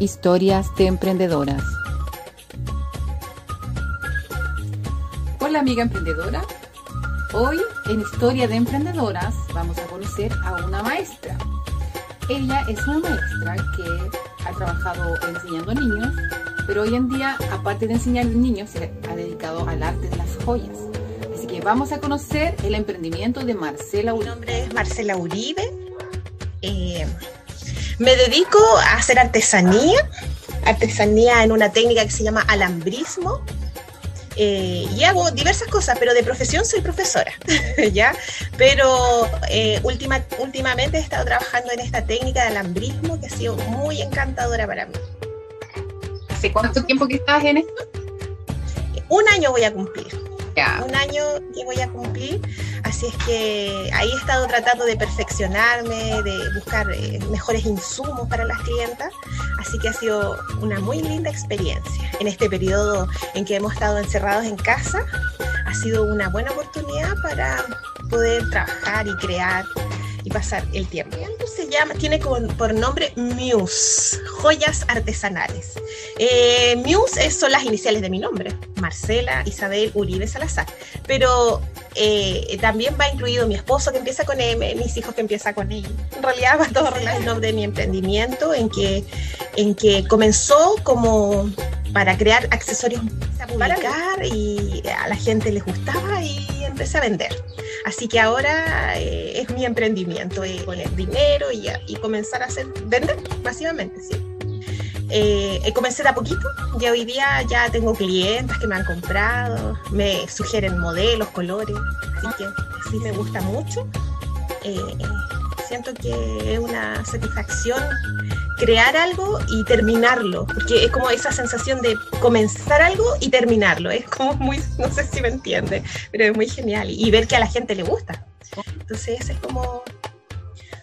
Historias de emprendedoras. Hola amiga emprendedora. Hoy en Historia de Emprendedoras vamos a conocer a una maestra. Ella es una maestra que ha trabajado enseñando a niños, pero hoy en día, aparte de enseñar a niños, se ha dedicado al arte de las joyas. Así que vamos a conocer el emprendimiento de Marcela Uribe. Mi nombre es Marcela Uribe. Eh, me dedico a hacer artesanía, artesanía en una técnica que se llama alambrismo. Eh, y hago diversas cosas, pero de profesión soy profesora, ¿ya? Pero eh, última, últimamente he estado trabajando en esta técnica de alambrismo que ha sido muy encantadora para mí. ¿Hace cuánto tiempo que estás en esto? Un año voy a cumplir. Un año que voy a cumplir, así es que ahí he estado tratando de perfeccionarme, de buscar eh, mejores insumos para las clientas, así que ha sido una muy linda experiencia. En este periodo en que hemos estado encerrados en casa, ha sido una buena oportunidad para poder trabajar y crear y pasar el tiempo. Se llama, tiene por nombre Muse, joyas artesanales. Eh, Muse son las iniciales de mi nombre, Marcela Isabel Uribe Salazar, pero eh, también va incluido mi esposo que empieza con M, mis hijos que empieza con I. En realidad va todo el nombre de mi emprendimiento en que, en que comenzó como para crear accesorios para publicar y a la gente les gustaba y empecé a vender. Así que ahora eh, es mi emprendimiento, eh, poner dinero y, comenzar a hacer, vender masivamente, sí. Eh, comencé de a poquito, ya hoy día ya tengo clientes que me han comprado, me sugieren modelos, colores, así que sí me gusta mucho. Eh, siento que es una satisfacción crear algo y terminarlo, porque es como esa sensación de comenzar algo y terminarlo, es como muy, no sé si me entiende, pero es muy genial y, ver que a la gente le gusta. Entonces es como,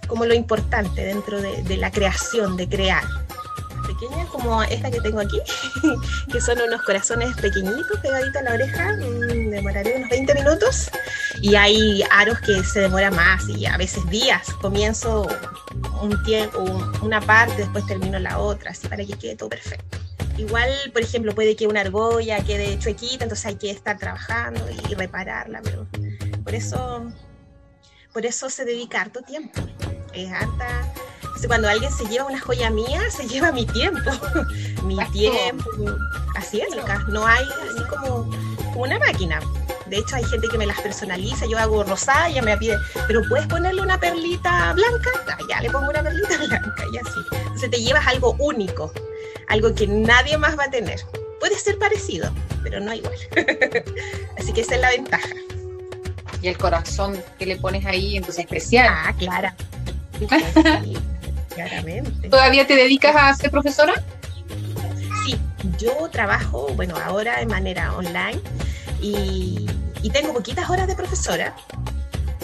como lo importante dentro de, de la creación, de crear como esta que tengo aquí, que son unos corazones pequeñitos pegaditos a la oreja, mm, demoraré unos 20 minutos y hay aros que se demora más y a veces días. Comienzo un tiempo, una parte, después termino la otra, así para que quede todo perfecto. Igual, por ejemplo, puede que una argolla quede chuequita, entonces hay que estar trabajando y repararla, pero por eso, por eso se dedica harto tiempo. Es harta cuando alguien se lleva una joya mía, se lleva mi tiempo. mi tiempo. Así es, acá. No hay así como, una máquina. De hecho, hay gente que me las personaliza. Yo hago rosada y ella me pide, pero puedes ponerle una perlita blanca. Ah, ya le pongo una perlita blanca y así. Entonces te llevas algo único, algo que nadie más va a tener. Puede ser parecido, pero no igual. así que esa es la ventaja. Y el corazón que le pones ahí, entonces especial. Ah, claro. ¿Todavía te dedicas a ser profesora? Sí, yo trabajo, bueno, ahora de manera online y, tengo poquitas horas de profesora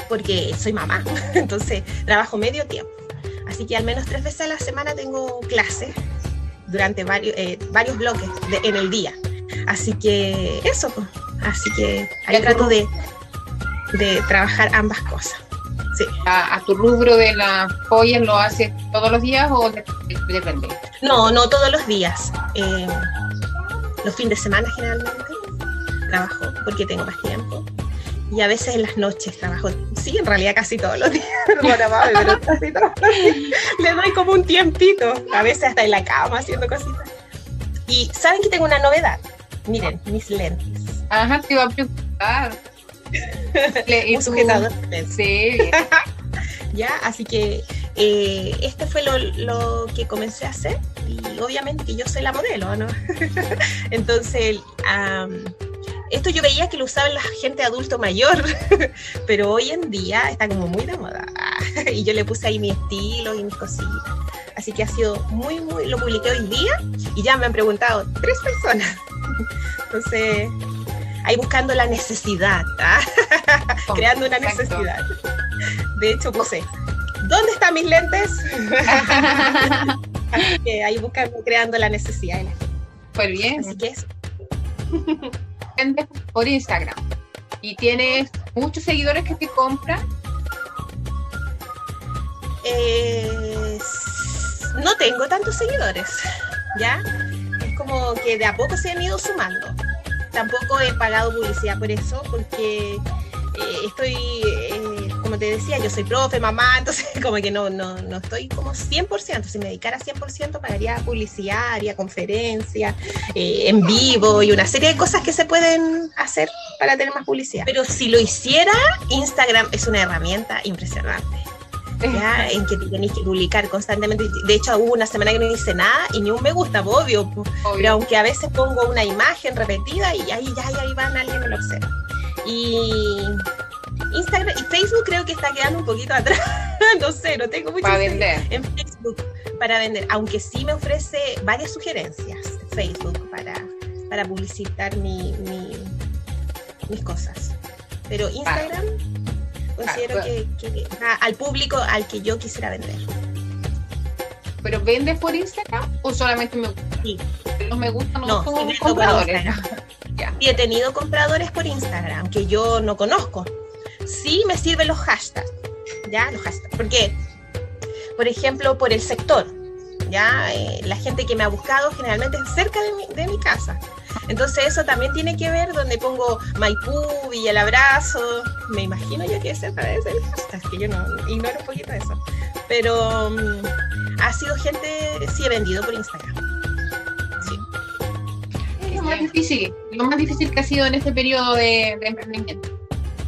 porque soy mamá, entonces trabajo medio tiempo. Así que al menos tres veces a la semana tengo clases durante varios, eh, varios bloques en el día. Así que eso, pues. así que ahí trato de, de trabajar ambas cosas. Sí. A, tu rubro de las joyas lo haces todos los días o depende? No, no todos los días. Eh, los fines de semana generalmente trabajo porque tengo más tiempo. Y a veces en las noches trabajo. Sí, en realidad casi todos los días. pero casi todos Le doy como un tiempito. A veces hasta en la cama haciendo cositas. Y saben que tengo una novedad. Miren, mis lentes. Ajá, te iba a preguntar un sujetador. Sí. ya, así que eh, este fue lo, que comencé a hacer y obviamente que yo soy la modelo, ¿no? Entonces, esto yo veía que lo usaba la gente adulto mayor, pero hoy en día está como muy de moda y yo le puse ahí mi estilo y mis cositas. Así que ha sido muy, muy, lo publiqué hoy día y ya me han preguntado tres personas. Entonces, ahí buscando la necesidad, ¿ah? creando una necesidad. De hecho, puse, ¿dónde están mis lentes? ahí buscando, creando la necesidad. Pues bien. Así que eso. por Instagram y tienes muchos seguidores que te compran. Eh, no tengo tantos seguidores. ¿ya? Es como que de a poco se han ido sumando. Tampoco he pagado publicidad por eso, porque eh, estoy, eh, como te decía, yo soy profe, mamá, entonces como que no, no, no estoy como 100%. Si me dedicara 100%, pagaría publicidad, haría conferencias eh, en vivo y una serie de cosas que se pueden hacer para tener más publicidad. Pero si lo hiciera, Instagram es una herramienta impresionante. ¿Ya? en que tenéis que publicar constantemente. De hecho, hubo una semana que no hice nada y ni un me gusta, obvio. Pero aunque a veces pongo una imagen repetida y ahí ya ahí van, alguien me lo observa. Y Instagram y Facebook creo que está quedando un poquito atrás. no sé, no tengo mucho para vender. en Facebook para vender, aunque sí me ofrece varias sugerencias Facebook para, para publicitar mi, mis cosas. Pero Instagram considero que, al público al que yo quisiera vender. ¿Pero vendes por Instagram o solamente me gusta? Sí. No me gusta, no, no sí compradores. Y he tenido compradores por Instagram que yo no conozco. Sí me sirven los hashtags, ¿ya? Los hashtags. Porque, por ejemplo, por el sector, ¿ya? Eh, la gente que me ha buscado generalmente es cerca de mi, de mi casa. Entonces eso también tiene que ver donde pongo Maipú, y el Abrazo. Me imagino yo que es para ese hashtag, que yo no ignoro un poquito eso. Pero um, ha sido gente, sí he vendido por Instagram. Sí lo más difícil? Lo más difícil que ha sido en este periodo de, emprendimiento.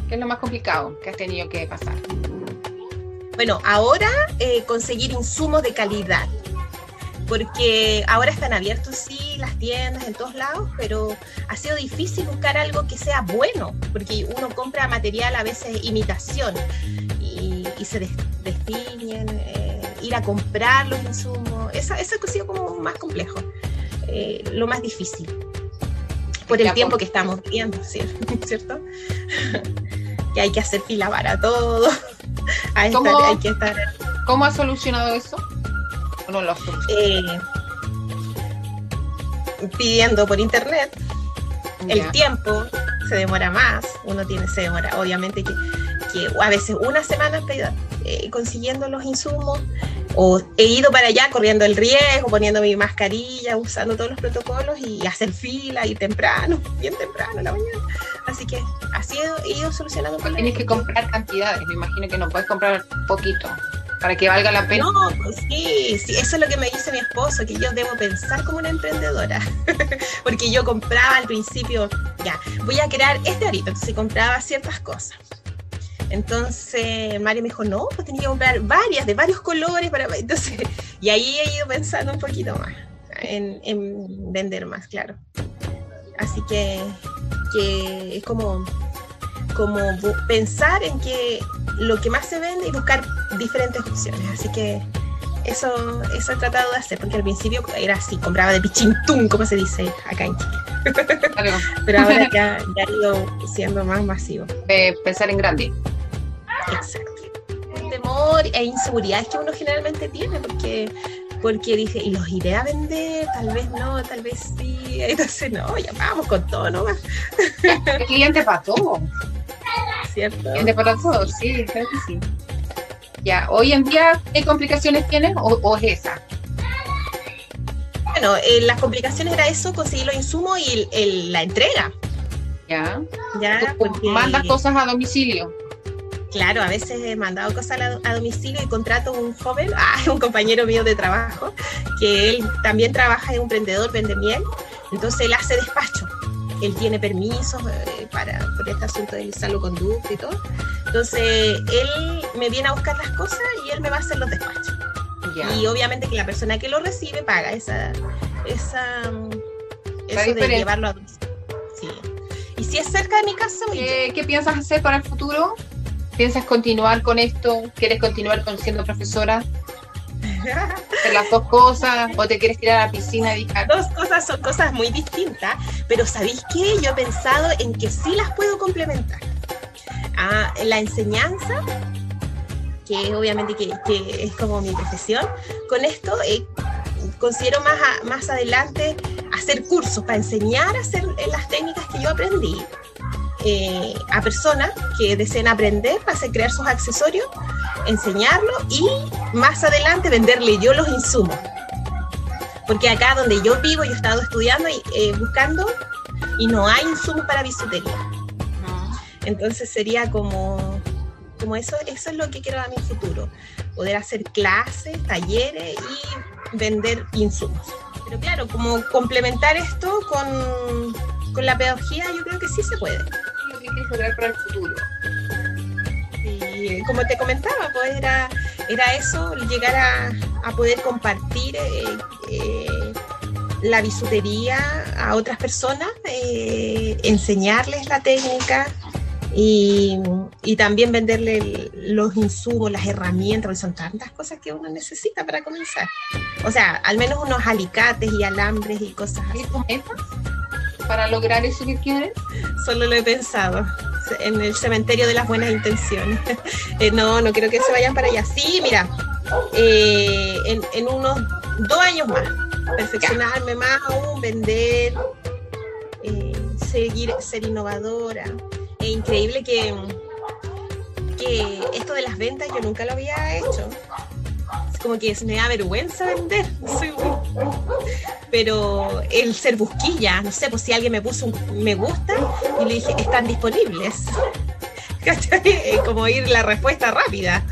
¿Qué es lo más complicado que has tenido que pasar? Bueno, ahora eh, conseguir insumos de calidad, porque ahora están abiertos, sí, las tiendas en todos lados, pero ha sido difícil buscar algo que sea bueno, porque uno compra material a veces imitación y, se destiñen, eh, ir a comprar los insumos, eso, eso ha sido como más complejo, eh, lo más difícil por el tiempo que estamos viendo, ¿cierto? que hay que hacer fila para todo. ¿Cómo, hay que estar... ¿Cómo ha solucionado eso? No lo eh, pidiendo por internet. El tiempo se demora más, uno tiene, se demora, obviamente que, que a veces una semana eh, consiguiendo los insumos, o he ido para allá corriendo el riesgo, poniendo mi mascarilla, usando todos los protocolos y hacer fila y temprano, bien temprano en la mañana. Así que así he, ido solucionando. Tienes que comprar cantidades, me imagino que no puedes comprar poquito para que valga la pena. No, pues sí, sí, eso es lo que me dice mi esposo, que yo debo pensar como una emprendedora, porque yo compraba al principio, ya, voy a crear este ahorita, entonces compraba ciertas cosas entonces Mario me dijo, no, pues tenía que comprar varias, de varios colores, para... entonces, y ahí he ido pensando un poquito más, en, vender más, claro. Así que, que es como, como pensar en que lo que más se vende y buscar diferentes opciones. Así que eso, eso he tratado de hacer, porque al principio era así, compraba de pichintún, como se dice acá en Chile. Pero ahora ya, ya, ha ido siendo más masivo. pensar en grande. Exacto. El temor e inseguridad que uno generalmente tiene, porque porque dije, y los iré a vender, tal vez no, tal vez sí, entonces no, ya vamos con todo nomás. El cliente para todo. ¿Cierto? cliente para todo, sí, creo que sí. Ya, hoy en día, ¿qué complicaciones tienes o, es esa? Bueno, eh, las complicaciones era eso, conseguir los insumos y la entrega. Ya. Ya. Mandas cosas a domicilio. Claro, a veces he mandado cosas a, domicilio y contrato un joven, ah, un compañero mío de trabajo, que él también trabaja en un emprendedor, vende miel, entonces él hace despacho. Él tiene permisos eh, para, por este asunto del salvoconducto y todo. Entonces él me viene a buscar las cosas y él me va a hacer los despachos. Y obviamente que la persona que lo recibe paga esa, esa, eso de llevarlo a. Sí. Y si es cerca de mi casa, ¿Qué, ¿Qué piensas hacer para el futuro? ¿Piensas continuar con esto? ¿Quieres continuar con siendo profesora? ¿Hacer las dos cosas o te quieres tirar a la piscina y? Dos cosas son cosas muy distintas, pero ¿sabéis qué? Yo he pensado en que sí las puedo complementar. Ah, la enseñanza, que obviamente que, es como mi profesión, con esto eh, considero más, más adelante hacer cursos para enseñar a hacer las técnicas que yo aprendí eh, a personas que deseen aprender para hacer, crear sus accesorios, enseñarlo y más adelante venderle yo los insumos. Porque acá donde yo vivo, yo he estado estudiando y eh, buscando y no hay insumos para bisutería. Entonces sería como, como eso, eso es lo que quiero a mi futuro, poder hacer clases, talleres y vender insumos. Pero claro, como complementar esto con, con la pedagogía, yo creo que sí se puede. Quieres lograr para el futuro. Y como te comentaba, pues era, era eso, llegar a, a poder compartir eh, eh, la bisutería a otras personas, eh, enseñarles la técnica, y, y, también venderle los insumos, las herramientas, porque son tantas cosas que uno necesita para comenzar. O sea, al menos unos alicates y alambres y cosas así. Para lograr eso que quieren? Solo lo he pensado en el cementerio de las buenas intenciones. Eh, no, no quiero que se vayan para allá. Sí, mira, eh, en, en, unos dos años más, perfeccionarme más aún, vender, eh, seguir, ser innovadora increíble que, que esto de las ventas yo nunca lo había hecho. Es como que me da vergüenza vender. Pero el ser busquilla, no sé, pues si alguien me puso un me gusta y le dije, están disponibles. Como ir la respuesta rápida.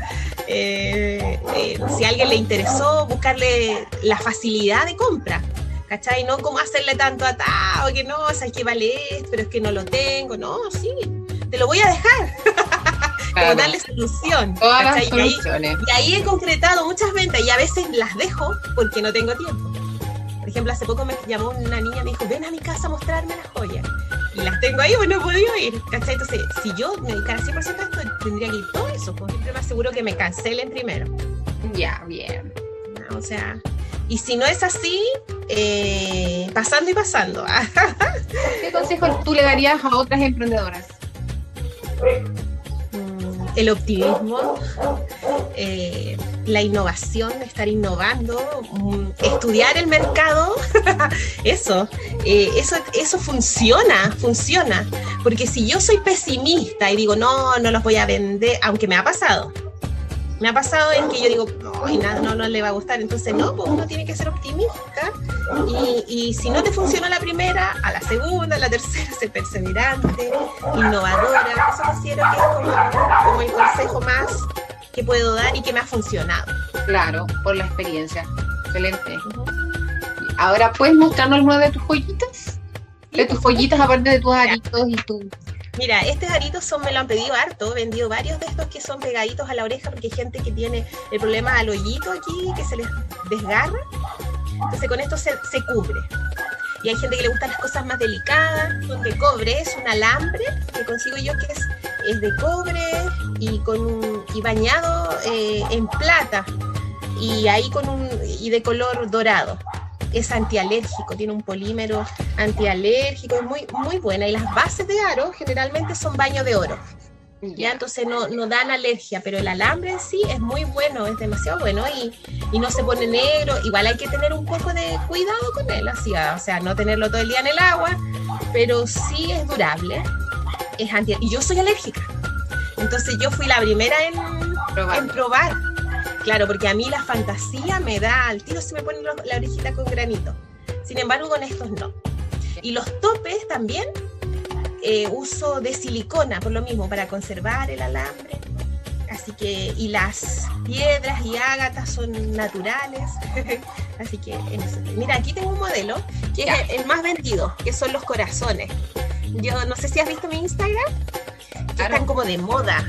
Eh, eh, si a alguien le interesó, buscarle la facilidad de compra. ¿Cachai? No como hacerle tanto atado, que no, o sea, que vale esto, pero es que no lo tengo. No, sí, te lo voy a dejar. Como darle solución. Y ahí, he concretado muchas ventas y a veces las dejo porque no tengo tiempo. Por ejemplo, hace poco me llamó una niña y me dijo, ven a mi casa a mostrarme las joyas. Y las tengo ahí, pues no he podido ir. ¿cachai? Entonces, si yo me dedicara 100% a esto, tendría que ir todo eso. Pues siempre me aseguro que me cancelen primero. Ya, bien. o sea, y si no es así, eh, pasando y pasando. ¿Qué consejos tú le darías a otras emprendedoras? El optimismo, eh, la innovación, estar innovando, mm, estudiar el mercado, eso, eh, eso, eso funciona, funciona. Porque si yo soy pesimista y digo, no, no los voy a vender, aunque me ha pasado, me ha pasado en que yo digo, no, y nada, no, no le va a gustar. Entonces, no, pues uno tiene que ser optimista. Y, y, si no te funciona la primera, a la segunda, a la tercera, ser perseverante, innovadora. Eso considero que es como, el consejo más que puedo dar y que me ha funcionado. Claro, por la experiencia. Excelente. Ahora, ¿puedes mostrarnos alguna de tus joyitas? De tus joyitas, aparte de tus aritos y tu Mira, estos aritos son, me lo han pedido harto, he vendido varios de estos que son pegaditos a la oreja porque hay gente que tiene el problema al hoyito aquí, que se les desgarra. Entonces con esto se, cubre. Y hay gente que le gustan las cosas más delicadas, de cobre, es un alambre que consigo yo que es, es de cobre y, con y bañado eh, en plata y ahí con un y de color dorado es antialérgico, tiene un polímero antialérgico, es muy, muy buena. Y las bases de aro generalmente son baño de oro. Ya, entonces no, no, dan alergia, pero el alambre en sí es muy bueno, es demasiado bueno y, y, no se pone negro. Igual hay que tener un poco de cuidado con él, así, o sea, no tenerlo todo el día en el agua, pero sí es durable. Es anti y yo soy alérgica. Entonces yo fui la primera en En probar Claro, porque a mí la fantasía me da al tiro si me ponen la orejita con granito. Sin embargo, con estos no. Y los topes también eh, uso de silicona, por lo mismo, para conservar el alambre. Así que, y las piedras y ágatas son naturales. Así que, en eso. Mira, aquí tengo un modelo que es el, más vendido, que son los corazones. Yo no sé si has visto mi Instagram, que están como de moda,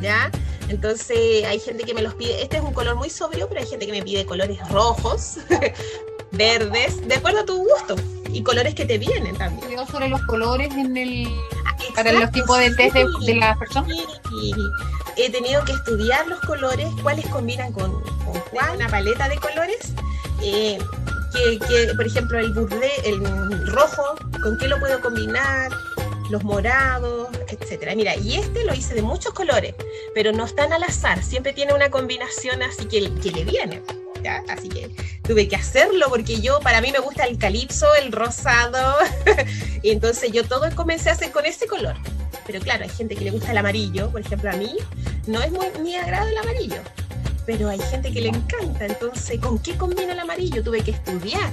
¿ya? Entonces hay gente que me los pide, este es un color muy sobrio, pero hay gente que me pide colores rojos, verdes, de acuerdo a tu gusto. Y colores que te vienen también. Yo sobre los colores en el ah, para los tipos de test de, de las personas. he tenido que estudiar los colores, cuáles combinan con, con cuál, una paleta de colores. Eh, que, que, por ejemplo, el burde, el rojo, ¿con qué lo puedo combinar? Los morados, etcétera. Mira, y este lo hice de muchos colores, pero no están al azar, siempre tiene una combinación así que, que le viene. Así que tuve que hacerlo porque yo, para mí me gusta el calipso, el rosado, y entonces yo todo comencé a hacer con ese color. Pero claro, hay gente que le gusta el amarillo, por ejemplo, a mí no es muy mi agrado el amarillo. pero hay gente que le encanta. Entonces, ¿con qué combina el amarillo? Tuve que estudiar.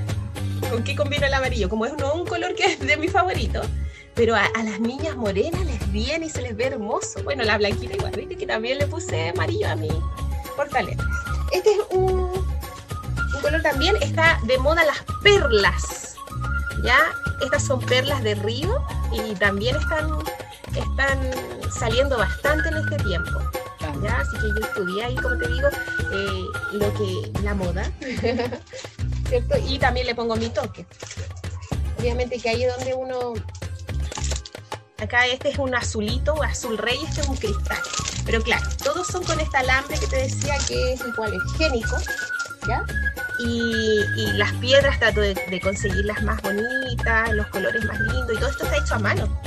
¿Con qué combina el amarillo? Como es no un color que es de mi favorito, pero a, las niñas morenas les viene y se les ve hermoso. Bueno, la blanquita igual, viste que también le puse amarillo a mi fortaleza. Este es un, un color también, está de moda las perlas. ¿Ya? Estas son perlas de río y también están, están saliendo bastante en este tiempo. ¿ya? Así que yo estudié ahí, como te digo, eh, lo que, la moda, ¿cierto? Y también le pongo mi toque. Obviamente que ahí es donde uno, acá este es un azulito, azul rey, este es un cristal. Pero claro, todos son con este alambre que te decía que es igual, es génico, ¿ya? Y, las piedras trato de, de, conseguirlas más bonitas, los colores más lindos, y todo esto está hecho a mano.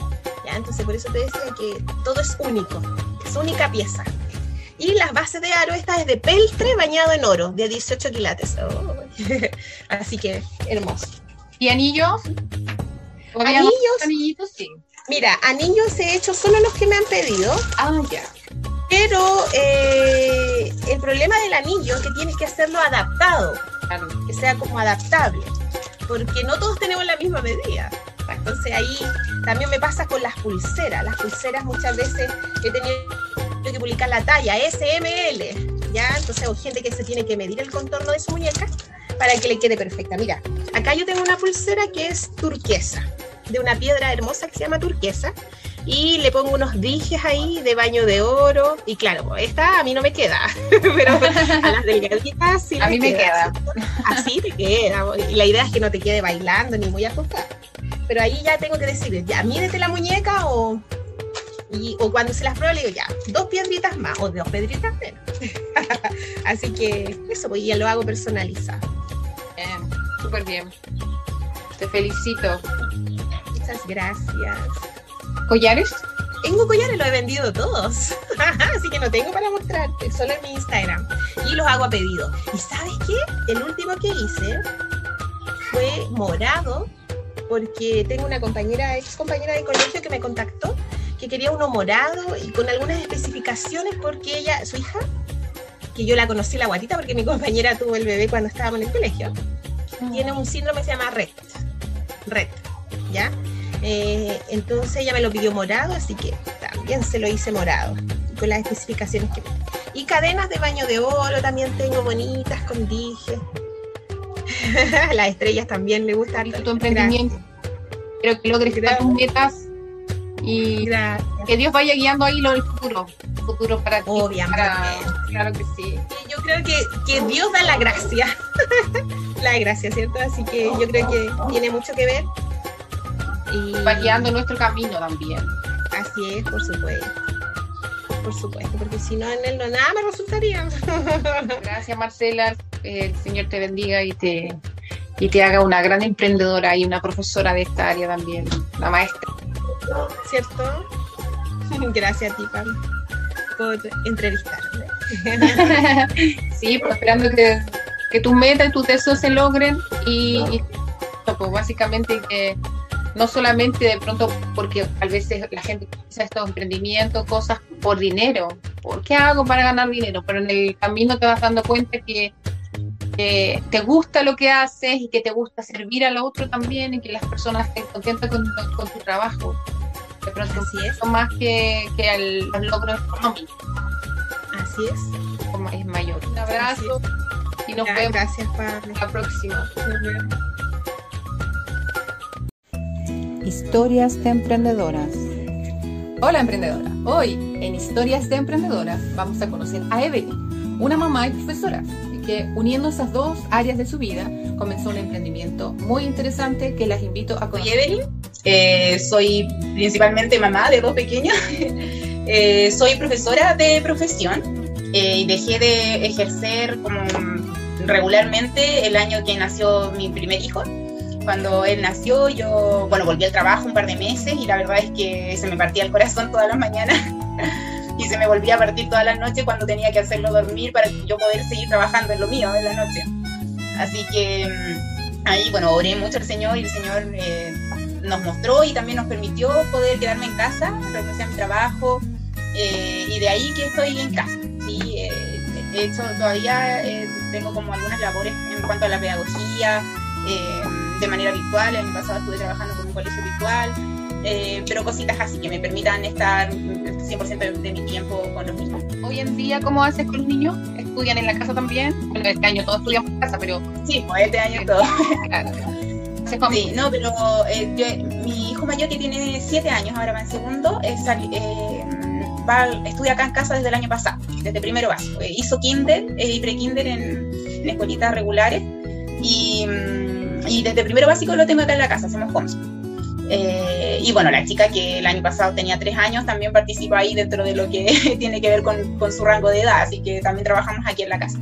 ¿ya? Entonces por eso te decía que todo es único, es única pieza. Y las bases de aro, esta es de peltre bañado en oro, de 18 quilates. Oh. Así que hermoso. ¿Y anillos? Anillos. Anillitos, sí. Mira, anillos he hecho solo los que me han pedido. Ah, ya. Pero eh, el problema del anillo es que tienes que hacerlo adaptado, que sea como adaptable, porque no todos tenemos la misma medida. Entonces ahí también me pasa con las pulseras. Las pulseras muchas veces he tenido que publicar la talla SML, ¿ya? Entonces hay gente que se tiene que medir el contorno de su muñeca para que le quede perfecta. Mira, acá yo tengo una pulsera que es turquesa, de una piedra hermosa que se llama turquesa, y le pongo unos dijes ahí de baño de oro, y claro, esta a mí no me queda, pero a las delgaditas sí A mí me queda. Así te queda, y la idea es que no te quede bailando ni muy ajustada. Pero ahí ya tengo que decir, ya, mídete la muñeca o o cuando se las prueba le digo, ya, dos piedritas más o dos piedritas menos. Así que eso, pues ya lo hago personalizado. Bien, súper bien. Te felicito. Muchas gracias. ¿Collares? Tengo collares, los he vendido todos. Así que no tengo para mostrarte, solo en mi Instagram. Y los hago a pedido. ¿Y sabes qué? El último que hice fue morado, porque tengo una compañera, ex compañera de colegio que me contactó que quería uno morado y con algunas especificaciones porque ella, su hija, que yo la conocí la guatita porque mi compañera tuvo el bebé cuando estábamos en el colegio, tiene un síndrome que se llama RET. RET, ¿ya? Eh, entonces ella me lo pidió morado, así que también se lo hice morado, con las especificaciones que Y cadenas de baño de oro también tengo bonitas, con dije. las estrellas también le gustan. tu emprendimiento. Espero que logres tus metas y que Dios vaya guiando ahí lo del futuro, futuro para ti. Obviamente. claro que sí. yo creo que, que Dios da la gracia, la gracia, ¿cierto? Así que yo creo que tiene mucho que ver. Y va guiando nuestro camino también. Así es, por supuesto. Por supuesto, porque si no en él no nada me resultaría. Gracias Marcela, el Señor te bendiga y te, y te haga una gran emprendedora y una profesora de esta área también, la maestra. ¿Cierto? Gracias a ti, Pam, por entrevistarme. sí, pues esperando que, que tus metas y tus deseos se logren y, pues básicamente que no solamente de pronto porque a veces la gente piensa estos emprendimientos, cosas por dinero. ¿Por qué hago para ganar dinero? Pero en el camino te vas dando cuenta que te gusta lo que haces y que te gusta servir al otro también y que las personas estén contentas con, tu trabajo. De pronto Así es. más que, que los logros económicos. Así es. Es mayor. Un abrazo y nos vemos. Gracias, Pablo. La próxima. Historias de emprendedoras. Hola emprendedora. Hoy en Historias de emprendedoras vamos a conocer a Evelyn, una mamá y profesora que uniendo esas dos áreas de su vida comenzó un emprendimiento muy interesante que las invito a conocer. Soy eh, principalmente mamá de dos pequeños, eh, soy profesora de profesión eh, y dejé de ejercer como regularmente el año que nació mi primer hijo. Cuando él nació, yo, bueno, volví al trabajo un par de meses y la verdad es que se me partía el corazón todas las mañanas y se me volvía a partir toda la noche cuando tenía que hacerlo dormir para yo poder seguir trabajando en lo mío de la noche. Así que mm, ahí, bueno, oré mucho al Señor y el Señor eh, nos mostró y también nos permitió poder quedarme en casa, renunciar a mi trabajo eh, y de ahí que estoy en casa. ¿sí? Eh, he hecho todavía, eh, tengo como algunas labores en cuanto a la pedagogía, eh, de manera virtual. El año pasado estuve trabajando con un colegio virtual, eh, pero cositas así que me permitan estar 100% de, de, mi tiempo con los niños. Hoy en día, ¿cómo haces con los niños? ¿Estudian en la casa también? Bueno, este año todos estudiamos en casa, pero... Sí, pues este año todo. Sí, no, pero eh, mi hijo mayor que tiene 7 años, ahora va en segundo, es, eh, va, estudia acá en casa desde el año pasado, desde primero básico. Eh, hizo kinder y pre-kinder en, en, escuelitas regulares y, mm, y, desde primero básico lo tengo acá en la casa, hacemos homeschool. Eh, y bueno, la chica que el año pasado tenía tres años también participa ahí dentro de lo que tiene que ver con, con, su rango de edad, así que también trabajamos aquí en la casa.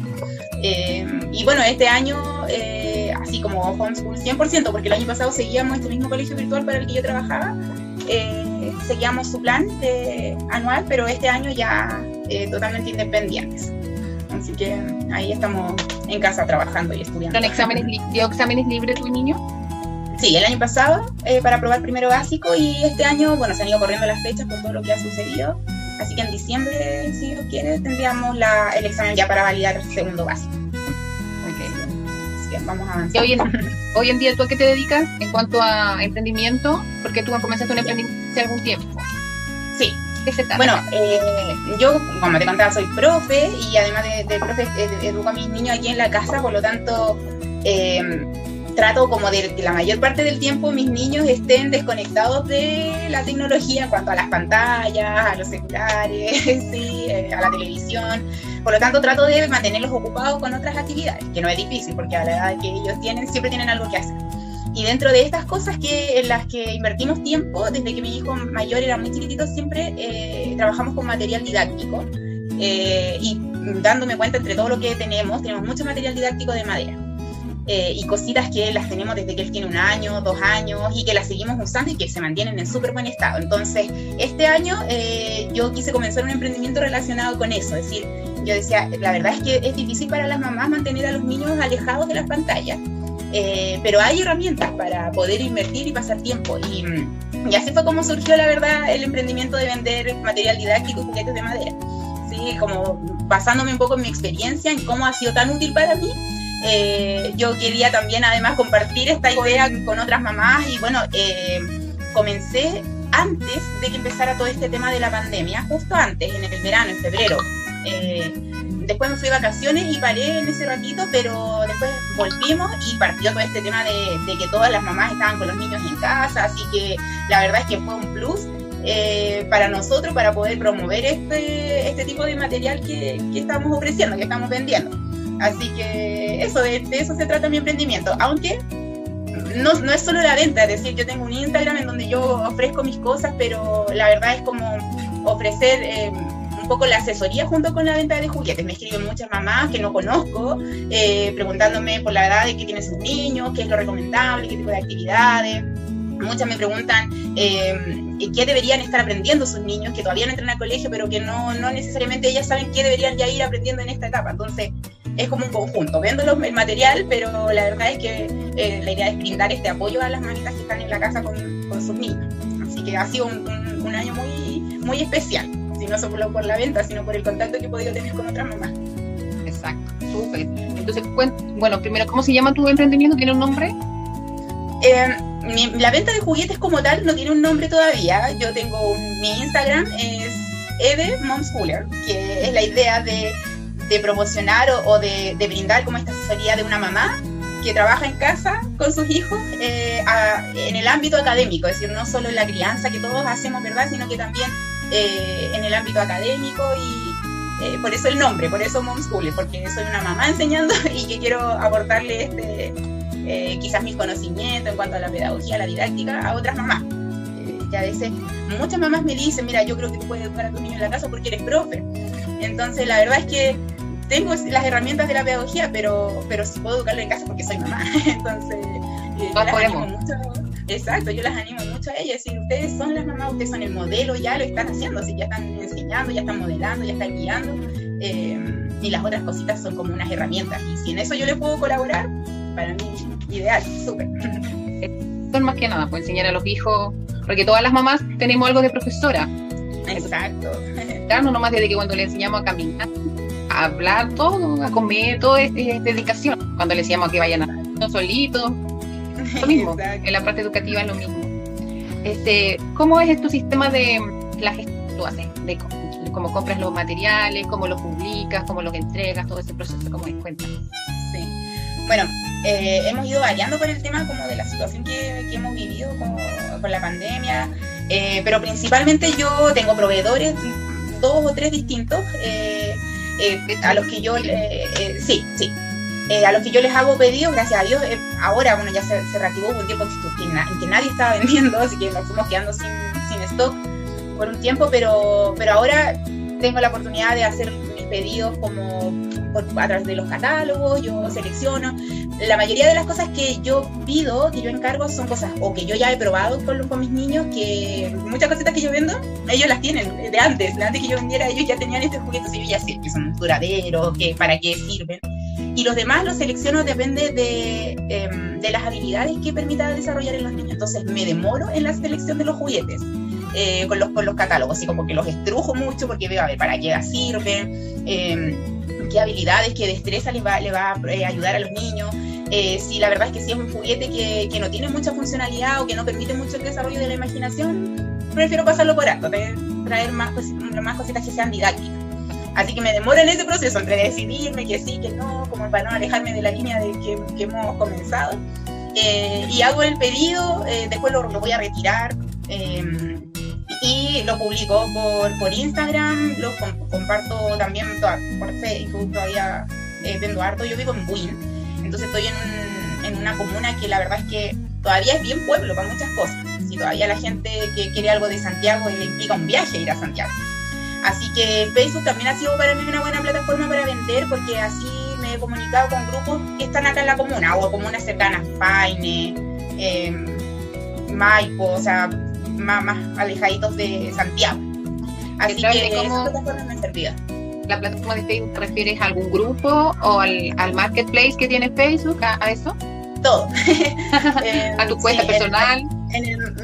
Eh, y bueno, este año, eh, así como homeschool 100%, porque el año pasado seguíamos este mismo colegio virtual para el que yo trabajaba, seguíamos su plan de, anual, pero este año ya totalmente independientes. Así que ahí estamos en casa trabajando y estudiando. exámenes, ¿Dio exámenes libres tu niño? Sí, el año pasado eh, para probar primero básico y este año, bueno, se han ido corriendo las fechas por todo lo que ha sucedido. Así que en diciembre, si Dios quiere, tendríamos la, el examen ya para validar el segundo básico. Así que vamos a avanzar. Hoy en, hoy en día, ¿tú a qué te dedicas en cuanto a emprendimiento? Porque tú comenzaste un emprendimiento hace algún tiempo. Sí. Bueno, eh, yo, como te contaba, soy profe y además de, de profe, educo a mis niños aquí en la casa, por lo tanto, eh, trato como de que la mayor parte del tiempo mis niños estén desconectados de la tecnología en cuanto a las pantallas, a los celulares, sí, eh, a la televisión. Por lo tanto, trato de mantenerlos ocupados con otras actividades, que no es difícil porque a la edad que ellos tienen siempre tienen algo que hacer. Y dentro de estas cosas que, en las que invertimos tiempo, desde que mi hijo mayor era muy chiquitito, siempre eh, trabajamos con material didáctico. Eh, y dándome cuenta entre todo lo que tenemos, tenemos mucho material didáctico de madera eh, y cositas que las tenemos desde que él tiene un año, dos años y que las seguimos usando y que se mantienen en súper buen estado. Entonces, este año eh, yo quise comenzar un emprendimiento relacionado con eso, es decir, yo decía, la verdad es que es difícil para las mamás mantener a los niños alejados de las pantallas, eh, pero hay herramientas para poder invertir y pasar tiempo. Y, y, así fue como surgió, la verdad, el emprendimiento de vender material didáctico y juguetes de madera. Sí, como basándome un poco en mi experiencia, en cómo ha sido tan útil para mí eh, yo quería también además compartir esta idea con otras mamás y bueno, eh, comencé antes de que empezara todo este tema de la pandemia, justo antes, en el verano, en febrero. Eh, después me fui de vacaciones y paré en ese ratito, pero después volvimos y partió todo este tema de, que todas las mamás estaban con los niños en casa, así que la verdad es que fue un plus. Eh, para nosotros, para poder promover este, este tipo de material que, que estamos ofreciendo, que estamos vendiendo. Así que eso, de, eso se trata mi emprendimiento. Aunque no, no, es solo la venta, es decir, yo tengo un Instagram en donde yo ofrezco mis cosas, pero la verdad es como ofrecer eh, un poco la asesoría junto con la venta de juguetes. Me escriben muchas mamás que no conozco, eh, preguntándome por la edad de que tienen sus niños, qué es lo recomendable, qué tipo de actividades. Muchas me preguntan eh, qué deberían estar aprendiendo sus niños, que todavía no entran al colegio, pero que no, no necesariamente ellas saben qué deberían ya ir aprendiendo en esta etapa. Entonces, es como un conjunto. Vendo el material, pero la verdad es que eh, la idea es brindar este apoyo a las manitas que están en la casa con, con sus niños. Así que ha sido un, un, año muy, muy especial, si no solo por la venta, sino por el contacto que he podido tener con otras mamás. Exacto, súper. Entonces, bueno, primero, ¿cómo se llama tu emprendimiento? ¿Tiene un nombre? Eh, mi, la venta de juguetes como tal no tiene un nombre todavía. Yo tengo un, mi Instagram es Eve Momschooler, que es la idea de de promocionar o, de, brindar como esta asesoría de una mamá que trabaja en casa con sus hijos eh, en el ámbito académico, es decir, no solo en la crianza que todos hacemos, ¿verdad?, sino que también eh, en el ámbito académico y eh, por eso el nombre, por eso Momschooling, porque soy una mamá enseñando y que quiero aportarle este, quizás mis conocimientos en cuanto a la pedagogía, la didáctica a otras mamás. que a veces muchas mamás me dicen, mira, yo creo que tú puedes educar a tu niño en la casa porque eres profe. Entonces, la verdad es que tengo las herramientas de la pedagogía, pero, pero sí puedo educarlo en casa porque soy mamá. Entonces, eh, las animo mucho. Exacto, yo las animo mucho a ellas. Si ustedes son las mamás, ustedes son el modelo, ya lo están haciendo, así ya están enseñando, ya están modelando, ya están guiando. Eh, y las otras cositas son como unas herramientas. Y si en eso yo les puedo colaborar, para mí, ideal, súper. Son más que nada, pues enseñar a los hijos, porque todas las mamás tenemos algo de profesora. Exacto. Claro, no nomás desde que cuando le enseñamos a caminar, hablar todo, a comer, todo es, dedicación. Cuando le decíamos que vayan a solitos, lo mismo, en la parte educativa es lo mismo. Este, ¿Cómo es tu sistema de la gestión que tú haces? De, cómo compras los materiales, cómo los publicas, cómo los entregas, todo ese proceso, ¿cómo es? Cuéntanos. Sí. Bueno, eh, hemos ido variando por el tema como de la situación que, que hemos vivido con, con la pandemia, eh, pero principalmente yo tengo proveedores, dos o tres distintos, eh, a los que yo, sí, sí, a los que yo les hago pedidos, gracias a Dios, ahora, bueno, ya se, reactivó un tiempo en que, nadie estaba vendiendo, así que nos fuimos quedando sin, sin stock por un tiempo, pero, pero ahora tengo la oportunidad de hacer mis pedidos como a través de los catálogos, yo selecciono. La mayoría de las cosas que yo pido, que yo encargo, son cosas o que yo ya he probado con, con mis niños, que muchas cositas que yo vendo, ellos las tienen de antes, de antes que yo vendiera, ellos ya tenían estos juguetes y yo ya sé que son duraderos, que para qué sirven. Y los demás los selecciono depende de, em, de las habilidades que permita desarrollar en los niños. Entonces me demoro en la selección de los juguetes. Eh, con, los, con los catálogos, así como que los estrujo mucho porque veo a ver para qué sirven, eh, qué habilidades, qué destreza les va, le va a eh, ayudar a los niños. Si la verdad es que si es un juguete que, que, no tiene mucha funcionalidad o que no permite mucho el desarrollo de la imaginación, prefiero pasarlo por alto, traer más, más cositas que sean didácticas. Así que me demoro en ese proceso entre decidirme que sí, que no, como para no alejarme de la línea de que, que hemos comenzado. y hago el pedido, después lo, lo, voy a retirar y lo publico por, por Instagram, lo comparto también por Facebook, todavía eh, vendo harto. Yo vivo en Buin, entonces estoy en, en, una comuna que la verdad es que todavía es bien pueblo para muchas cosas. Si todavía la gente que quiere algo de Santiago le implica un viaje ir a Santiago. Así que Facebook también ha sido para mí una buena plataforma para vender porque así me he comunicado con grupos que están acá en la comuna o comunas cercanas, Paine, eh, Maipo, o sea, más, más alejaditos de Santiago. Así que cómo, esa plataforma me servía. ¿La plataforma de Facebook te refieres a algún grupo o al, al marketplace que tiene Facebook, a, eso? Todo. ¿A tu cuenta personal?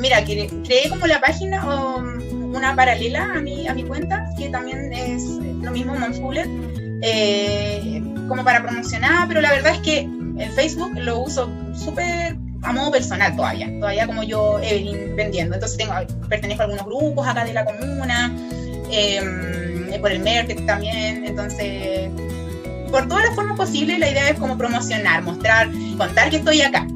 mira, creé como la página o una paralela a mi, a mi cuenta, que también es lo mismo, Momschooler, eh, como para promocionar, pero la verdad es que el Facebook lo uso súper a modo personal todavía, todavía como yo, Evelyn, vendiendo. Entonces tengo, pertenezco a algunos grupos acá de la comuna, em, por el Merket también, entonces por todas las formas posibles la idea es como promocionar, mostrar, contar que estoy acá.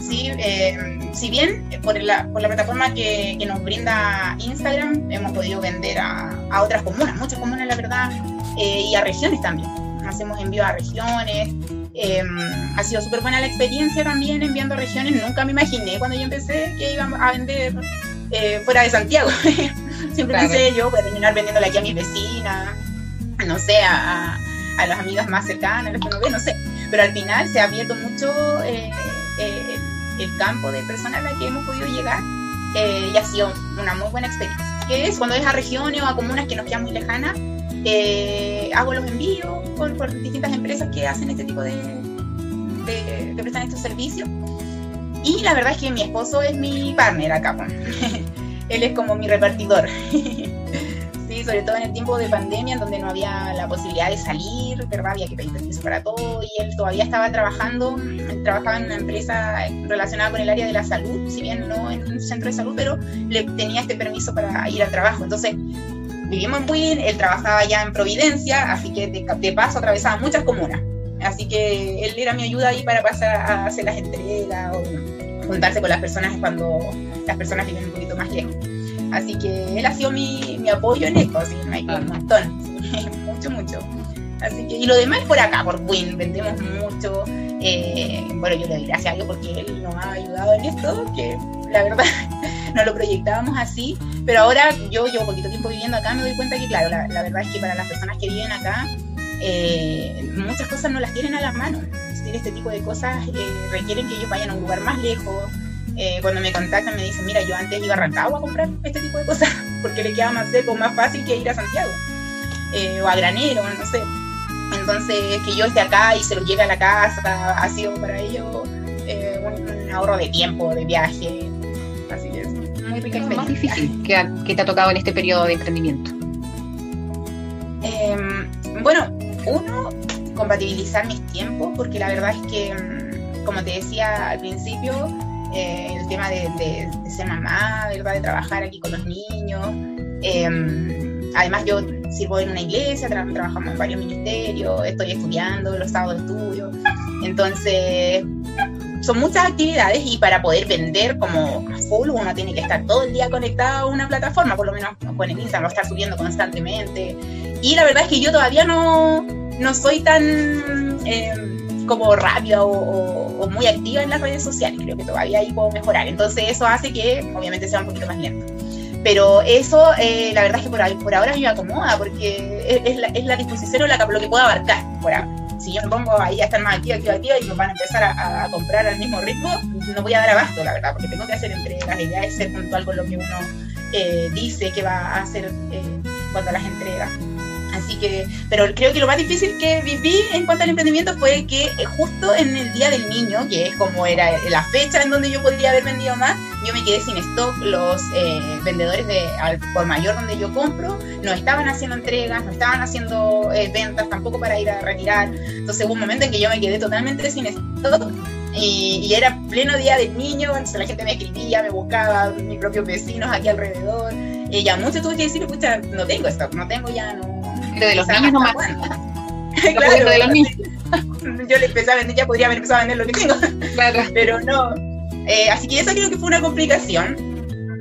¿sí? Em, si bien por la, por la plataforma que, que, nos brinda Instagram hemos podido vender a, a otras comunas, muchas comunas la verdad, eh, y a regiones también. Hacemos envío a regiones, Em, ha sido súper buena la experiencia también enviando regiones. Nunca me imaginé cuando yo empecé que iba a vender eh, fuera de Santiago. Siempre pensé yo, voy a terminar vendiéndole aquí a mis vecinas, no sé, a, a, las amigas más cercanas, las que no ve, no sé. Pero al final se ha abierto mucho eh, eh, el, campo de personas a las que hemos podido llegar y ha sido una muy buena experiencia. Que es cuando es a regiones o a comunas que nos quedan muy lejanas, hago los envíos por, distintas empresas que hacen este tipo de, de, que prestan estos servicios. Y la verdad es que mi esposo es mi partner acá. Él es como mi repartidor. sí, sobre todo en el tiempo de pandemia, en donde no había la posibilidad de salir, ¿verdad? Había que pedir permiso para todo. Y él todavía estaba trabajando, trabajaba en una empresa relacionada con el área de la salud, si bien no en un centro de salud, pero le tenía este permiso para ir al trabajo. Entonces, vivimos en Buin, él trabajaba ya en Providencia, así que de, paso atravesaba muchas comunas. Así que él era mi ayuda ahí para pasar a hacer las entregas o juntarse con las personas cuando las personas viven un poquito más lejos. Así que él ha sido mi, mi apoyo en esto, así me ha un montón, mucho, mucho. Así que, y lo demás es por acá, por Win, vendemos mucho. Eh, bueno, yo le doy gracias a Dios porque él nos ha ayudado en esto, que la verdad no lo proyectábamos así, pero ahora yo llevo poquito tiempo viviendo acá, me doy cuenta que, claro, la, verdad es que para las personas que viven acá, eh, muchas cosas no las tienen a las manos. este tipo de cosas eh, requieren que ellos vayan a un lugar más lejos. Eh, cuando me contactan me dicen, mira, yo antes iba a Rancagua a comprar este tipo de cosas porque le queda más seco, más fácil que ir a Santiago o a Granero, no sé. Entonces, que yo esté acá y se lo llegue a la casa ha sido para ellos un ahorro de tiempo, de viaje, es más difícil que, te ha tocado en este periodo de emprendimiento? Em, bueno, uno, compatibilizar mis tiempos, porque la verdad es que, mm, como te decía al principio, eh, el tema de, ser mamá, ¿verdad? de trabajar aquí con los niños. Em, además, yo sirvo en una iglesia, trabajamos en varios ministerios, estoy estudiando los sábados de estudio. Entonces, son muchas actividades y para poder vender como full uno tiene que estar todo el día conectado a una plataforma, por lo menos con el Instagram, estar subiendo constantemente. Y la verdad es que yo todavía no, no soy tan eh, como rápida o, muy activa en las redes sociales, creo que todavía ahí puedo mejorar. Entonces eso hace que obviamente sea un poquito más lento. Pero eso, eh, la verdad es que por, por ahora me acomoda, porque es, la, es la disposición o la, lo que puedo abarcar ahora si yo me pongo ahí a estar más activa, activa, activa y me van a empezar a, comprar al mismo ritmo, no voy a dar abasto, la verdad, porque tengo que hacer entregas, la idea es ser puntual con lo que uno eh, dice que va a hacer eh, cuando las entrega. Así que, pero creo que lo más difícil que viví en cuanto al emprendimiento fue que eh, justo en el Día del Niño, que es como era la fecha en donde yo podría haber vendido más, yo me quedé sin stock. Los eh, vendedores de al por mayor donde yo compro no estaban haciendo entregas, no estaban haciendo eh, ventas tampoco para ir a retirar. Entonces hubo un momento en que yo me quedé totalmente sin stock. Y, era pleno día del niño, entonces la gente me escribía, me buscaba, mis propios vecinos aquí alrededor. Y ya mucho tuve que decir, no tengo stock, no tengo ya, no, de los niños nomás. claro, de los niños. Yo le empecé a vender, ya podría haber empezado a vender lo que tengo. Pero no. Eh, así que eso creo que fue una complicación.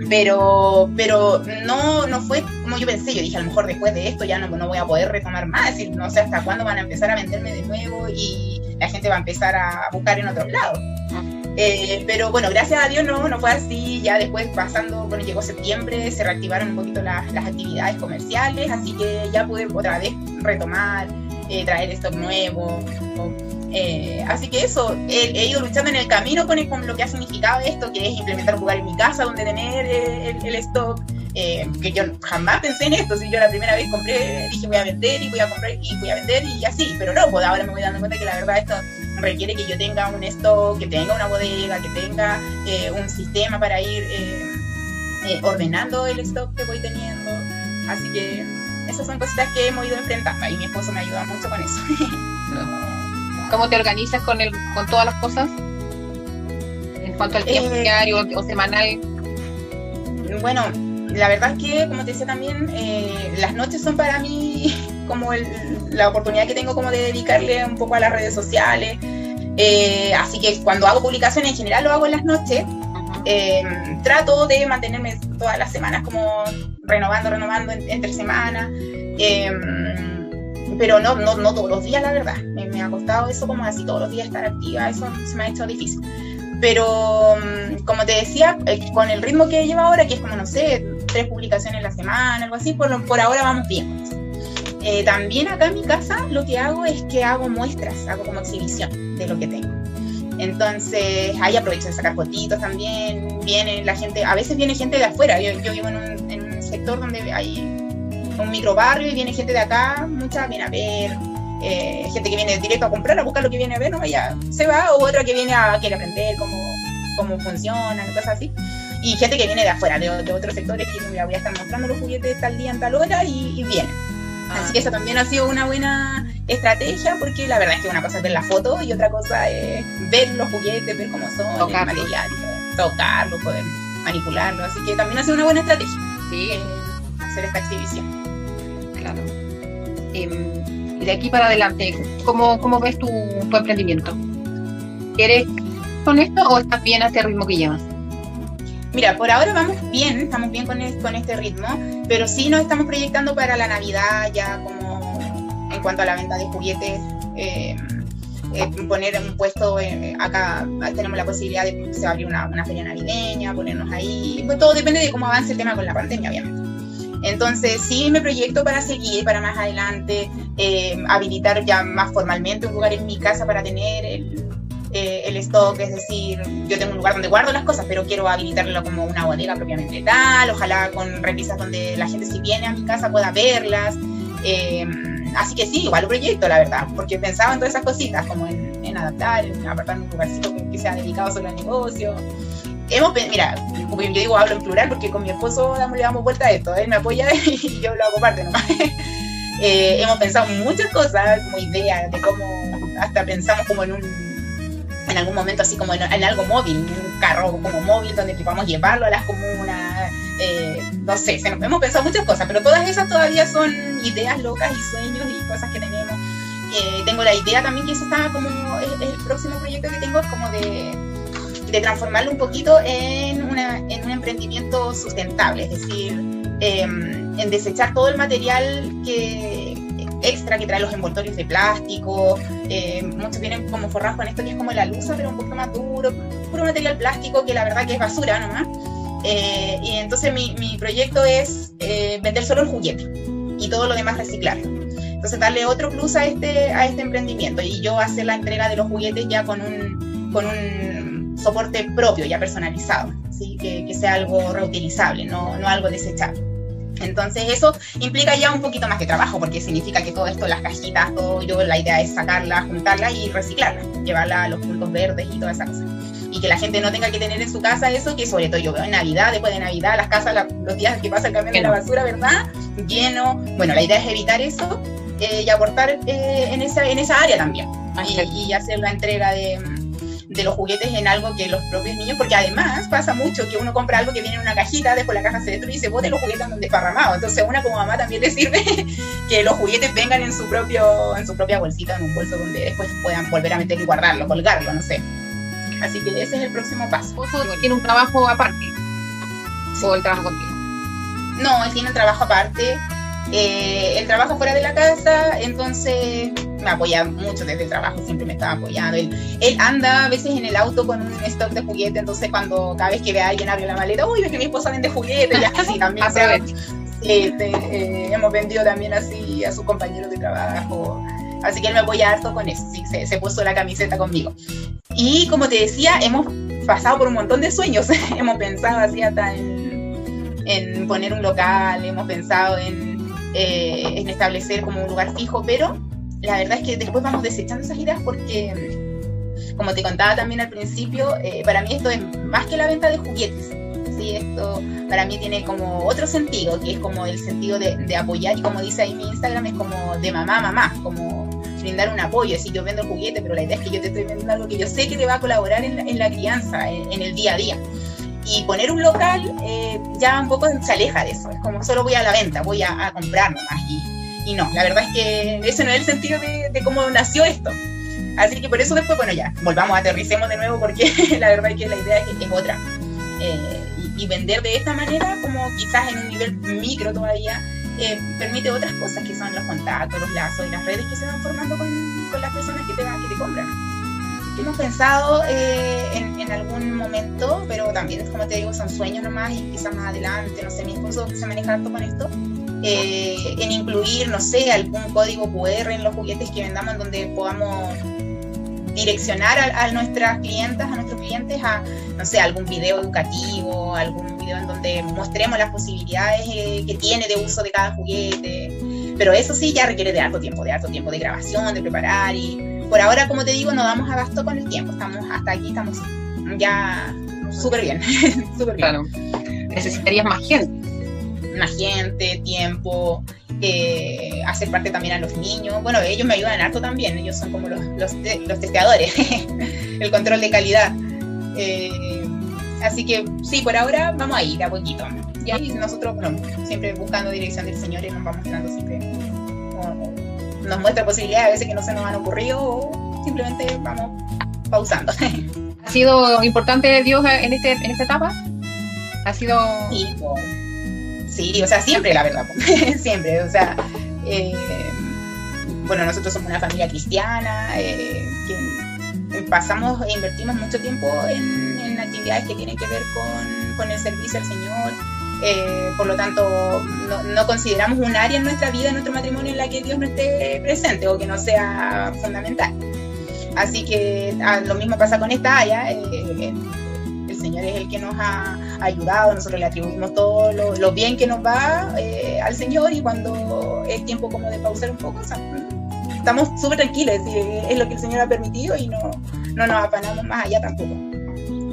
Pero, pero no, no fue como yo pensé. Yo dije, a lo mejor después de esto ya no, no voy a poder retomar más. decir, no sé hasta cuándo van a empezar a venderme de nuevo y la gente va a empezar a buscar en otros lados. Eh, pero bueno, gracias a Dios no, no fue así. Ya después pasando, bueno, llegó septiembre, se reactivaron un poquito las, las actividades comerciales, así que ya pude otra vez retomar, eh, traer stock nuevo. Eh, así que eso, he, ido luchando en el camino con, con, lo que ha significado esto, que es implementar un lugar en mi casa donde tener el, el stock. que yo jamás pensé en esto, si yo la primera vez compré, dije voy a vender y voy a comprar y voy a vender y así, pero no, pues ahora me voy dando cuenta que la verdad esto requiere que yo tenga un stock, que tenga una bodega, que tenga eh, un sistema para ir eh, eh, ordenando el stock que voy teniendo. Así que esas son cositas que hemos ido enfrentando y mi esposo me ayuda mucho con eso. ¿Cómo te organizas con, el, con todas las cosas? En cuanto al tiempo diario o semanal. Bueno, la verdad es que, como te decía también, las noches son para mí como la oportunidad que tengo como de dedicarle un poco a las redes sociales. Eh, así que cuando hago publicaciones en general lo hago en las noches. Eh, trato de mantenerme todas las semanas como renovando, renovando entre semanas. Eh, pero no, no, no todos los días, la verdad. Me, ha costado eso como así todos los días estar activa, eso se me ha hecho difícil. Pero mm, como te decía, con el ritmo que lleva ahora, que es como, no sé, tres publicaciones a la semana, algo así, por, por ahora vamos bien. Eh, también acá en mi casa lo que hago es que hago muestras, hago como exhibición de lo que tengo. Entonces ahí aprovecho de sacar fotitos también, viene la gente, a veces viene gente de afuera, yo, yo vivo en un, sector donde hay un micro barrio y viene gente de acá, mucha viene a ver, eh, gente que viene directo a comprar, a buscar lo que viene a ver, no vaya, se va, o otra que viene a quiere aprender cómo, cómo funcionan, cosas así. Y gente que viene de afuera, de, de otros sectores, que voy a estar mostrando los juguetes tal día en tal hora y, y vienen. Así que eso también ha sido una buena estrategia porque la verdad es que una cosa es ver la foto y otra cosa es ver los juguetes, ver cómo son, tocarlo. el material, tocarlo, poder manipularlo. Así que también ha sido una buena estrategia sí. Eh, hacer esta exhibición. Claro. Em, y de aquí para adelante, ¿cómo, cómo ves tu, tu emprendimiento? ¿Quieres con esto o estás bien a este ritmo que llevas? Mira, por ahora vamos bien, estamos bien con, con este ritmo, pero sí nos estamos proyectando para la Navidad ya como en cuanto a la venta de juguetes. Eh, eh, poner un puesto eh, acá tenemos la posibilidad de se abrir una, una, feria navideña, ponernos ahí, pues todo depende de cómo avance el tema con la pandemia, obviamente. Entonces sí me proyecto para seguir, para más adelante, habilitar ya más formalmente un lugar en mi casa para tener el, eh, el stock, es decir, yo tengo un lugar donde guardo las cosas, pero quiero habilitarlo como una bodega propiamente tal, ojalá con repisas donde la gente si viene a mi casa pueda verlas. Eh, así que sí, igual un proyecto, la verdad, porque pensaba en todas esas cositas, como en, adaptar, en apartar un lugarcito que, sea dedicado solo al negocio. Hemos, mira, yo digo hablo en plural porque con mi esposo le damos vuelta a esto, él me apoya y yo lo hago parte nomás. Eh, hemos pensado muchas cosas, como ideas de cómo, hasta pensamos como en un en algún momento así como en, algo móvil, un carro como móvil donde podamos llevarlo a las comunas, eh, no sé, hemos pensado muchas cosas, pero todas esas todavía son ideas locas y sueños y cosas que tenemos. Eh, tengo la idea también que eso está como, el, próximo proyecto que tengo es como de, de transformarlo un poquito en, una, en un emprendimiento sustentable, es decir, em, en desechar todo el material que, extra que trae los envoltorios de plástico. Eh, muchos vienen como forrados con esto que es como la luz, pero un poco más duro, puro material plástico que la verdad que es basura nomás. Eh, y entonces mi, mi proyecto es eh, vender solo el juguete y todo lo demás reciclarlo. Entonces darle otro plus a este, a este emprendimiento y yo hacer la entrega de los juguetes ya con un, con un soporte propio, ya personalizado, ¿sí? que, que sea algo reutilizable, no, no algo desechable. Entonces eso implica ya un poquito más de trabajo, porque significa que todo esto, las cajitas, todo, yo la idea es sacarlas, juntarlas y reciclarlas, llevarlas a los puntos verdes y toda esa cosa. Y que la gente no tenga que tener en su casa eso, que sobre todo yo veo en Navidad, después de Navidad, las casas, los días que pasa el camión de la basura, ¿verdad? Lleno. Bueno, la idea es evitar eso eh, y aportar eh, en, esa, en esa área también. y hacer la entrega de de los juguetes en algo que los propios niños, porque además pasa mucho que uno compra algo que viene en una cajita, después la caja se destruye y se bote los juguetes donde desparramados. Entonces, a una como mamá también le sirve que los juguetes vengan en su propio en su propia bolsita, en un bolso donde después puedan volver a meterlo y guardarlo, colgarlo, no sé. Así que ese es el próximo paso. ¿Tiene un trabajo aparte? ¿O el trabajo contigo? No, él tiene un trabajo aparte. Eh, el trabajo fuera de la casa, entonces me apoya mucho desde el trabajo, siempre me estaba apoyando. Él, anda a veces en el auto con un stock de juguetes, entonces cuando cada vez que ve a alguien abre la maleta, uy, ve que mi esposa vende juguetes, y así también. Este, eh, hemos vendido también así a sus compañeros de trabajo. Así que él me apoya harto con eso, sí, se, puso la camiseta conmigo. Y como te decía, hemos pasado por un montón de sueños. hemos pensado así hasta en, en, poner un local, hemos pensado en, eh, en establecer como un lugar fijo, pero la verdad es que después vamos desechando esas ideas porque, como te contaba también al principio, eh, para mí esto es más que la venta de juguetes. ¿sí? Esto para mí tiene como otro sentido, que es como el sentido de, apoyar, y como dice ahí mi Instagram, es como de mamá mamá, como brindar un apoyo. Si yo vendo juguete, pero la idea es que yo te estoy vendiendo algo que yo sé que te va a colaborar en la, crianza, en, el día a día. Y poner un local eh, ya un poco se aleja de eso, es como solo voy a la venta, voy a, a comprar nomás. Y, y no, la verdad es que ese no es el sentido de, cómo nació esto. Así que por eso después, bueno, ya, volvamos, aterricemos de nuevo porque la verdad es que la idea es, otra. Eh, y, vender de esta manera, como quizás en un nivel micro todavía, eh, permite otras cosas que son los contactos, los lazos y las redes que se van formando con, las personas que te, que te compran. Hemos pensado eh, en, algún momento, pero también, como te digo, son sueños nomás y quizás más adelante, no sé, mi esposo se maneja harto con esto, eh, en incluir, no sé, algún código QR en los juguetes que vendamos donde podamos direccionar a, nuestras clientas, a nuestros clientes a, no sé, algún video educativo, algún video en donde mostremos las posibilidades eh, que tiene de uso de cada juguete. Pero eso sí ya requiere de harto tiempo, de harto tiempo de grabación, de preparar y por ahora, como te digo, no damos abasto con el tiempo. Estamos hasta aquí, estamos ya súper bien, súper bien. Claro. Necesitarías más gente más gente, tiempo, eh, hacer parte también a los niños. Bueno, ellos me ayudan harto también, ellos son como los, los, los testeadores, el control de calidad. Eh, así que sí, por ahora vamos a ir a poquito. Y ahí nosotros, bueno, siempre buscando dirección del Señor y nos vamos mostrando siempre, nos muestra posibilidades a veces que no se nos han ocurrido o simplemente vamos pausando. ¿Ha sido importante Dios en, este, en esta etapa? ¿Ha sido...? Sí, Sí, o sea, siempre, la verdad, siempre, o sea, eh, bueno, nosotros somos una familia cristiana, eh, que pasamos e invertimos mucho tiempo en, actividades que tienen que ver con, el servicio al Señor, eh, por lo tanto, no, consideramos un área en nuestra vida, en nuestro matrimonio, en la que Dios no esté presente o que no sea fundamental. Así que ah, lo mismo pasa con esta área. Señor es el que nos ha ayudado, nosotros le atribuimos todo lo, bien que nos va eh, al Señor y cuando es tiempo como de pausar un poco, estamos súper tranquilos, es, lo que el Señor ha permitido y no, no nos apanamos más allá tampoco.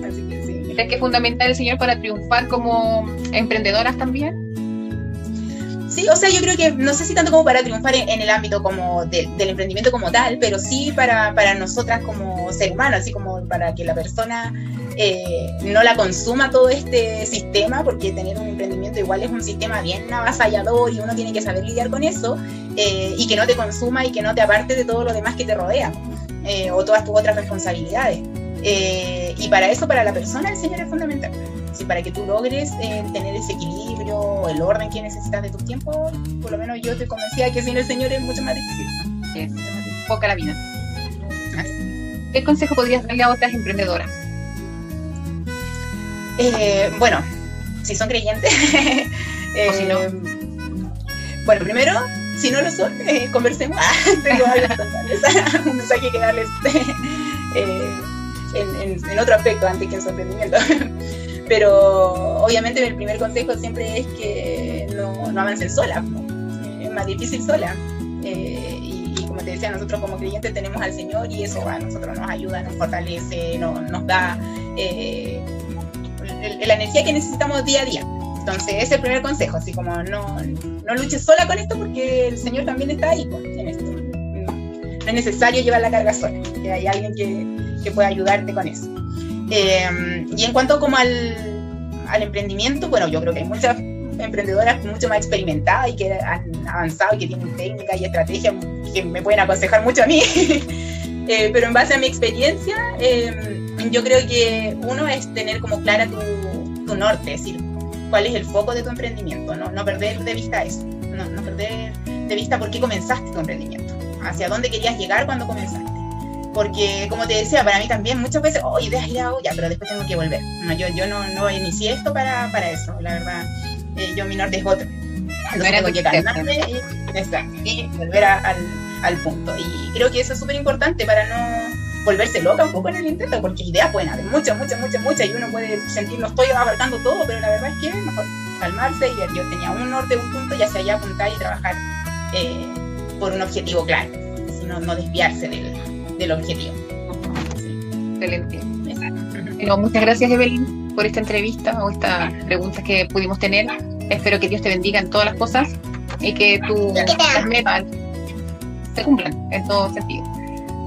Así que sí. ¿Crees que es fundamental el Señor para triunfar como emprendedoras también? Sí, o sea, yo creo que no sé si tanto como para triunfar en, el ámbito como del emprendimiento como tal, pero sí para, para nosotras como ser humano, así como para que la persona eh, no la consuma todo este sistema, porque tener un emprendimiento igual es un sistema bien avasallador y uno tiene que saber lidiar con eso, eh, y que no te consuma y que no te aparte de todo lo demás que te rodea, eh, o todas tus otras responsabilidades. y para eso, para la persona, el Señor es fundamental para que tú logres tener ese equilibrio el orden que necesitas de tus tiempos, por lo menos yo te convencía que sin el Señor es mucho más difícil. Poca la vida. ¿Qué consejo podrías darle a otras emprendedoras? Eh, bueno, si son creyentes. o si no. Eh, bueno, primero, si no lo son, conversemos. Tengo un mensaje que darles en, en, otro aspecto antes que en su emprendimiento. Pero obviamente el primer consejo siempre es que no, no avancen sola, es más difícil sola. Eh, y, como te decía, nosotros como creyentes tenemos al Señor y eso a nosotros nos ayuda, nos fortalece, nos da eh, la energía que necesitamos día a día. Entonces, ese es el primer consejo, así como no, no luches sola con esto porque el Señor también está ahí pues, en esto. No es necesario llevar la carga sola, que hay alguien que, que pueda ayudarte con eso. Eh, y en cuanto como al, al, emprendimiento, bueno, yo creo que hay muchas emprendedoras mucho más experimentadas y que han avanzado y que tienen técnica y estrategia que me pueden aconsejar mucho a mí. eh, pero en base a mi experiencia, eh, yo creo que uno es tener como clara tu, tu, norte, es decir, cuál es el foco de tu emprendimiento, no, no perder de vista eso, no, no perder de vista por qué comenzaste tu emprendimiento, hacia dónde querías llegar cuando comenzaste porque como te decía, para mí también muchas veces, oh, ideas ya, ya, pero después tengo que volver. No, yo, yo no, no inicié esto para, para eso, la verdad. Eh, yo mi norte es otro. Entonces tengo que calmarme y, y volver al, al, punto. Y creo que eso es súper importante para no volverse loca un poco en el intento, porque ideas pueden haber muchas, muchas, muchas, muchas, y uno puede sentir, no estoy abarcando todo, pero la verdad es que mejor calmarse y yo tenía un norte, un punto, y hacia allá apuntar y trabajar eh, por un objetivo claro, sino no desviarse del, del objetivo. Excelente. muchas gracias, Evelyn, por esta entrevista o estas preguntas que pudimos tener. Espero que Dios te bendiga en todas las cosas y que tus metas se cumplan en todo sentido.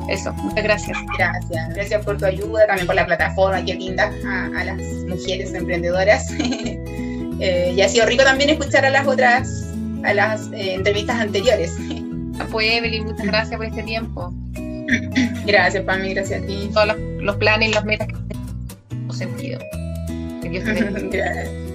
Eso, muchas gracias. Gracias, gracias por tu ayuda, también por la plataforma que linda a, las mujeres emprendedoras. eh, y ha sido rico también escuchar a las otras, a las eh, entrevistas anteriores. Pues Evelyn, muchas gracias por este tiempo. Gracias, Pami, gracias a ti. Todos los, los planes y las metas que sentido. Que Dios te bendiga.